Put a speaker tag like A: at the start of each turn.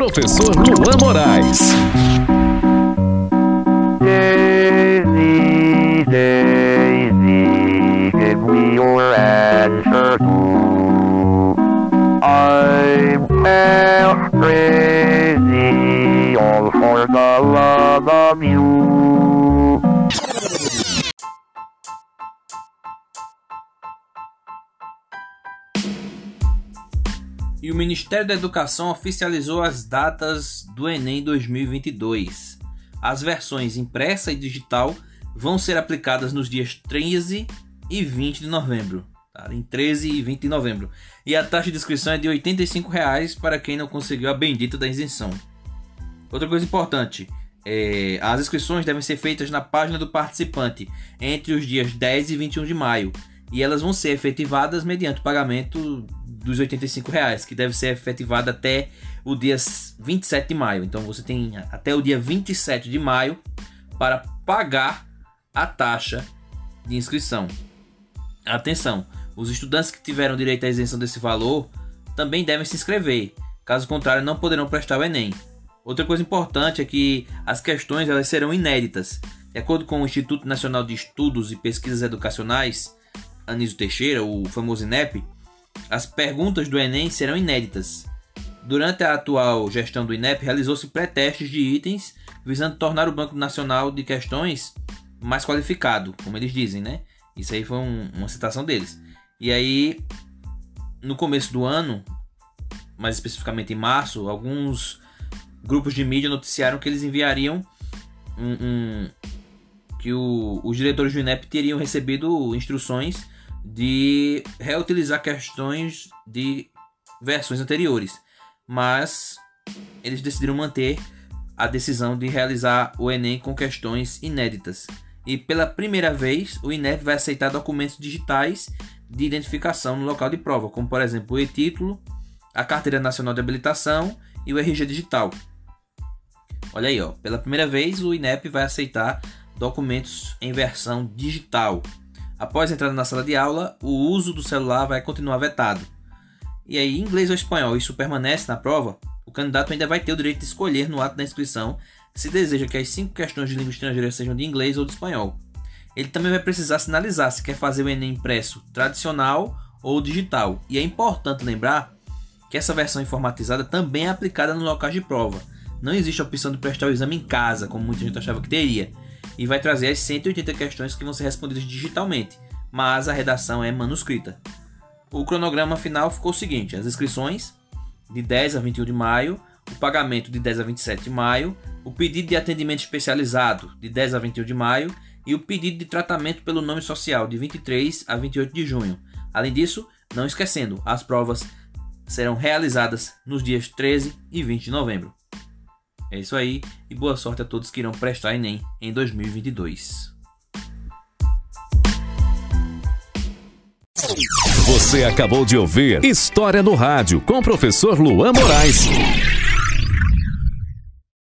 A: Professor Luan Moraes.
B: Daisy, Daisy, give me your answer. I'm half crazy, all for the love of you.
C: E o Ministério da Educação oficializou as datas do Enem 2022. As versões impressa e digital vão ser aplicadas nos dias 13 e 20 de novembro. Tá? Em 13 e 20 de novembro. E a taxa de inscrição é de 85 reais para quem não conseguiu a bendita da isenção. Outra coisa importante. é, as inscrições devem ser feitas na página do participante entre os dias 10 e 21 de maio. E elas vão ser efetivadas mediante pagamento dos 85 reais, que deve ser efetivado até o dia 27 de maio. Então você tem até o dia 27 de maio para pagar a taxa de inscrição. Atenção, os estudantes que tiveram direito à isenção desse valor também devem se inscrever. Caso contrário, não poderão prestar o Enem. Outra coisa importante é que as questões elas serão inéditas. De acordo com o Instituto Nacional de Estudos e Pesquisas Educacionais, Anísio Teixeira, o famoso INEP, as perguntas do Enem serão inéditas. Durante a atual gestão do INEP, realizou-se pré-testes de itens visando tornar o Banco Nacional de Questões mais qualificado, como eles dizem, né? Isso aí foi um- uma citação deles. E aí, no começo do ano, mais especificamente em março, alguns grupos de mídia noticiaram que eles enviariam um, um- que o- os diretores do INEP teriam recebido instruções de reutilizar questões de versões anteriores, mas eles decidiram manter a decisão de realizar o Enem com questões inéditas. E pela primeira vez, o INEP vai aceitar documentos digitais de identificação no local de prova, como por exemplo o e-título, a Carteira Nacional de Habilitação e o RG digital. Olha aí, ó, pela primeira vez o INEP vai aceitar documentos em versão digital. Após a entrada na sala de aula, o uso do celular vai continuar vetado. E aí, inglês ou espanhol, isso permanece na prova? O candidato ainda vai ter o direito de escolher no ato da inscrição se deseja que as cinco questões de língua estrangeira sejam de inglês ou de espanhol. Ele também vai precisar sinalizar se quer fazer o Enem impresso tradicional ou digital. E é importante lembrar que essa versão informatizada também é aplicada no local de prova. Não existe a opção de prestar o exame em casa, como muita gente achava que teria. E vai trazer as 180 questões que vão ser respondidas digitalmente, mas a redação é manuscrita. O cronograma final ficou o seguinte: as inscrições de 10 a 21 de maio, o pagamento de 10 a 27 de maio, o pedido de atendimento especializado de 10 a 21 de maio e o pedido de tratamento pelo nome social de 23 a 28 de junho. Além disso, não esquecendo, as provas serão realizadas nos dias 13 e 20 de novembro. É isso aí e boa sorte a todos que irão prestar Enem em 2022.
A: Você acabou de ouvir História no Rádio com o professor Luan Moraes.